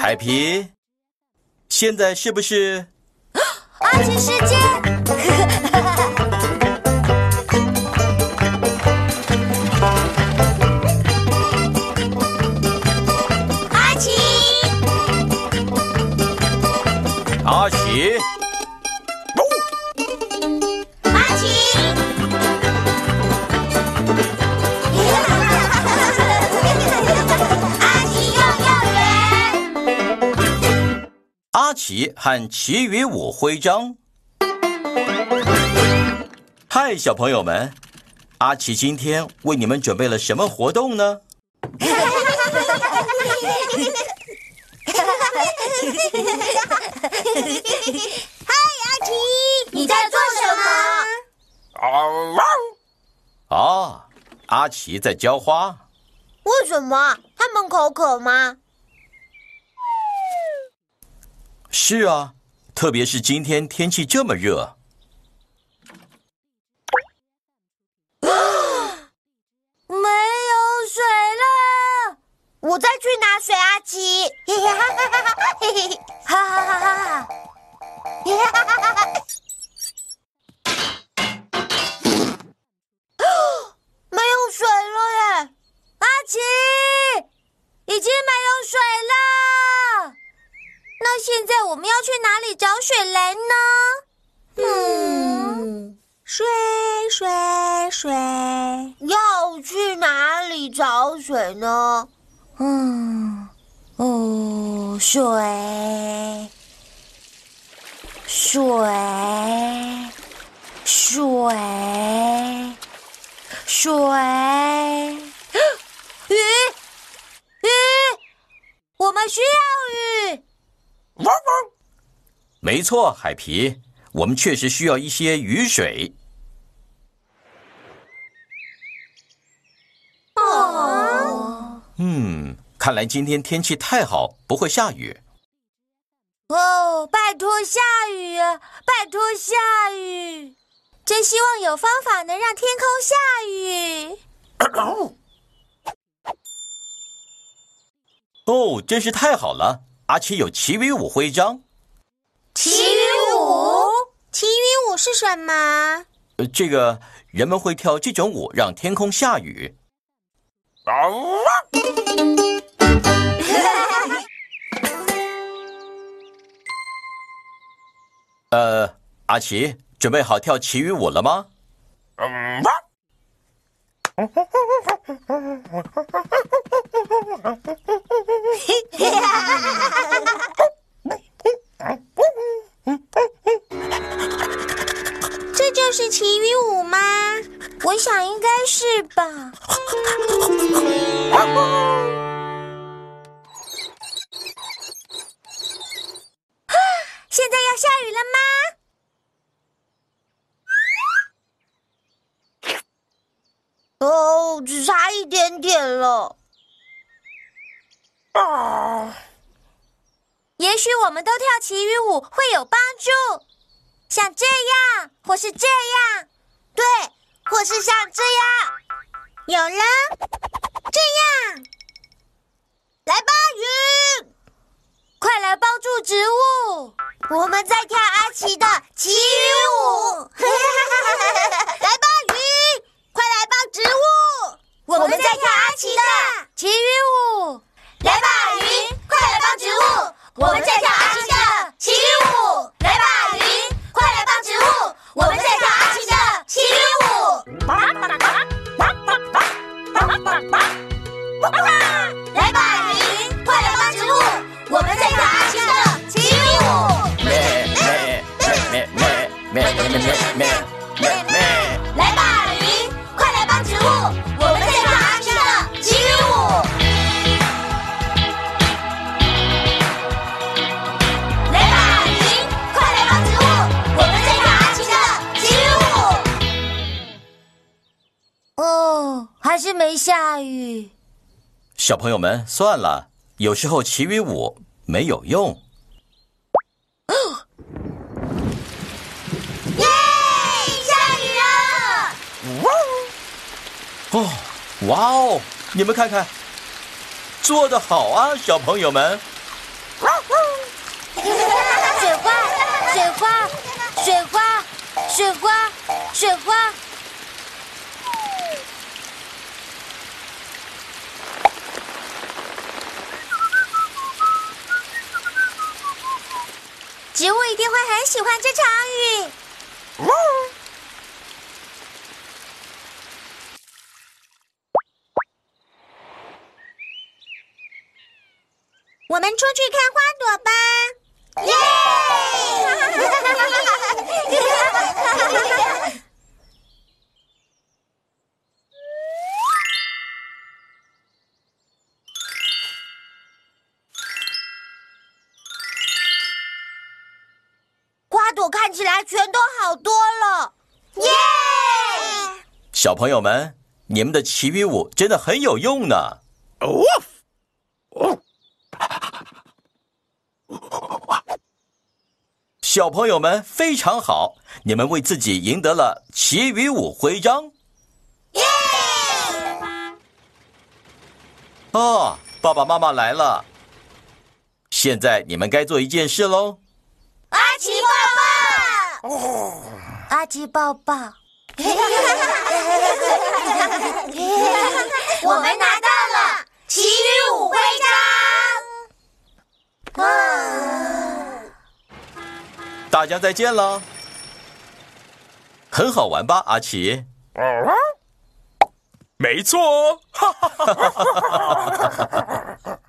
海皮，现在是不是？阿奇时间。阿奇，阿奇，阿奇和奇雨舞徽章。嗨，小朋友们，阿奇今天为你们准备了什么活动呢？嗨，阿奇，你在做什么？啊，阿奇在浇花。为什么？他们口渴吗？是啊，特别是今天天气这么热。啊 没有水了，我再去拿水，阿奇。哈哈哈哈哈哈！哈哈哈哈哈哈哈有水了耶，阿奇，已经没有水了。那现在我们要去哪里找水来呢？嗯，水水水，要去哪里找水呢？嗯，哦，水。水。水。水，鱼鱼，我们需要鱼。没错，海皮，我们确实需要一些雨水。哦嗯，看来今天天气太好，不会下雨。哦，拜托下雨啊！拜托下雨！真希望有方法能让天空下雨。哦，真是太好了！阿奇有奇雨舞徽章。奇雨舞，奇雨舞是什么？呃，这个人们会跳这种舞，让天空下雨。啊 呃，阿奇，准备好跳奇雨舞了吗？这就是奇遇舞吗？我想应该是吧。啊现在要下雨了吗？哦，只差一点点了。啊也许我们都跳奇遇舞会有帮助，像这样，或是这样，对，或是像这样。有了，这样，来吧，云，快来帮助植物。我们在跳阿奇的奇雨舞。来吧，云，快来帮植物。我们在跳阿奇的奇雨舞。来吧，云，快来帮植物。我们咩咩咩咩咩咩咩。来吧，云，快来帮植物。我们在跳阿奇的奇雨舞。来吧，云，快来帮植物。我们在跳阿奇的奇雨舞。哦，还是没下雨。小朋友们，算了，有时候奇雨舞没有用。耶！下雨了！哦，哇哦！你们看看，做得好啊，小朋友们！水花，水花，水花，水花，水花。植物一定会很喜欢这场雨。我们出去看花朵吧！耶！花朵看起来全都好多了，耶！小朋友们，你们的奇遇舞真的很有用呢。小朋友们非常好，你们为自己赢得了奇雨舞徽章。耶！哦，爸爸妈妈来了，现在你们该做一件事喽。阿奇抱抱，阿奇抱抱。我们拿到了奇雨舞徽章。啊！大家再见了，很好玩吧，阿奇？哦，没错，哈哈哈哈哈哈！